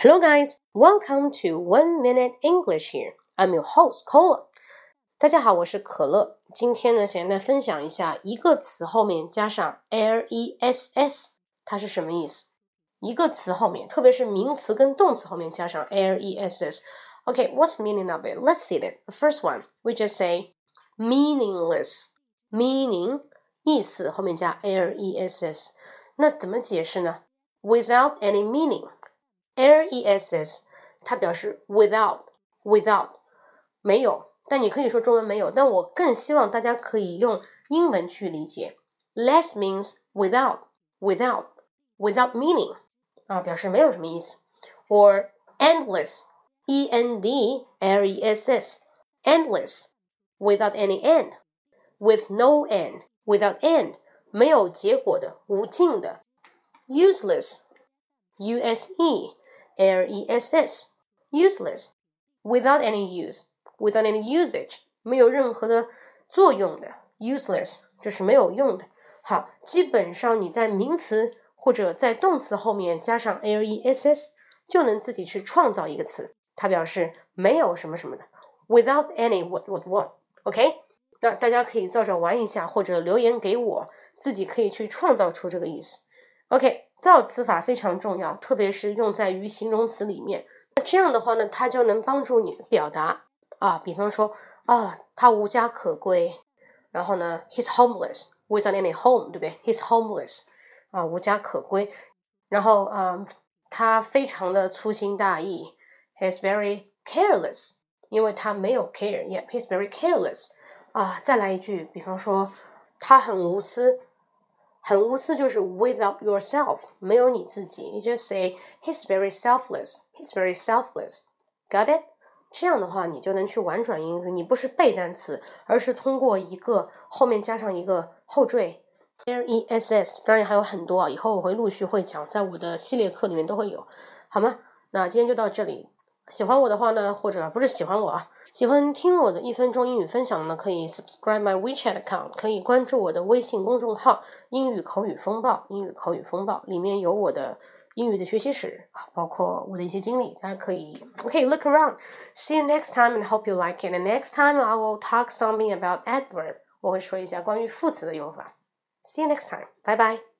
Hello, guys. Welcome to One Minute English. Here, I'm your host, Cola. 大家好，我是可乐。今天呢，想跟大家分享一下一个词后面加上 l-e-s-s，它是什么意思？一个词后面，特别是名词跟动词后面加上 l-e-s-s。Okay, what's the meaning of it? Let's see it. The first one, we just say meaningless. Meaning 意思后面加 l-e-s-s，那怎么解释呢？Without any meaning. L-E-S-S，它表示 without without 没有，但你可以说中文没有，但我更希望大家可以用英文去理解。Less means without without without meaning 啊，表示没有什么意思。Or endless E N D L E S S endless without any end with no end without end 没有结果的无尽的 useless U S E L E S S useless without any use without any usage 没有任何的作用的 useless 就是没有用的。好，基本上你在名词或者在动词后面加上 l e s s，就能自己去创造一个词，它表示没有什么什么的，without any what what what，OK？那大家可以照着玩一下，或者留言给我，自己可以去创造出这个意思。OK，造词法非常重要，特别是用在于形容词里面。那这样的话呢，它就能帮助你表达啊，比方说啊，他无家可归，然后呢，he's homeless without any home，对不对？he's homeless 啊，无家可归。然后啊，他非常的粗心大意，he's very careless，因为他没有 care，yeah，he's very careless。啊，再来一句，比方说他很无私。很无私就是 without yourself，没有你自己。你 just say he's very selfless. He's very selfless. Got it？这样的话，你就能去婉转英语。你不是背单词，而是通过一个后面加上一个后缀 l e s s。当然还有很多啊，以后我会陆续会讲，在我的系列课里面都会有，好吗？那今天就到这里。喜欢我的话呢，或者不是喜欢我啊，喜欢听我的一分钟英语分享呢，可以 subscribe my WeChat account，可以关注我的微信公众号“英语口语风暴”。英语口语风暴里面有我的英语的学习史啊，包括我的一些经历，大家可以 OK look around。See you next time and hope you like it. And next time I will talk something about adverb，我会说一下关于副词的用法。See you next time，拜拜。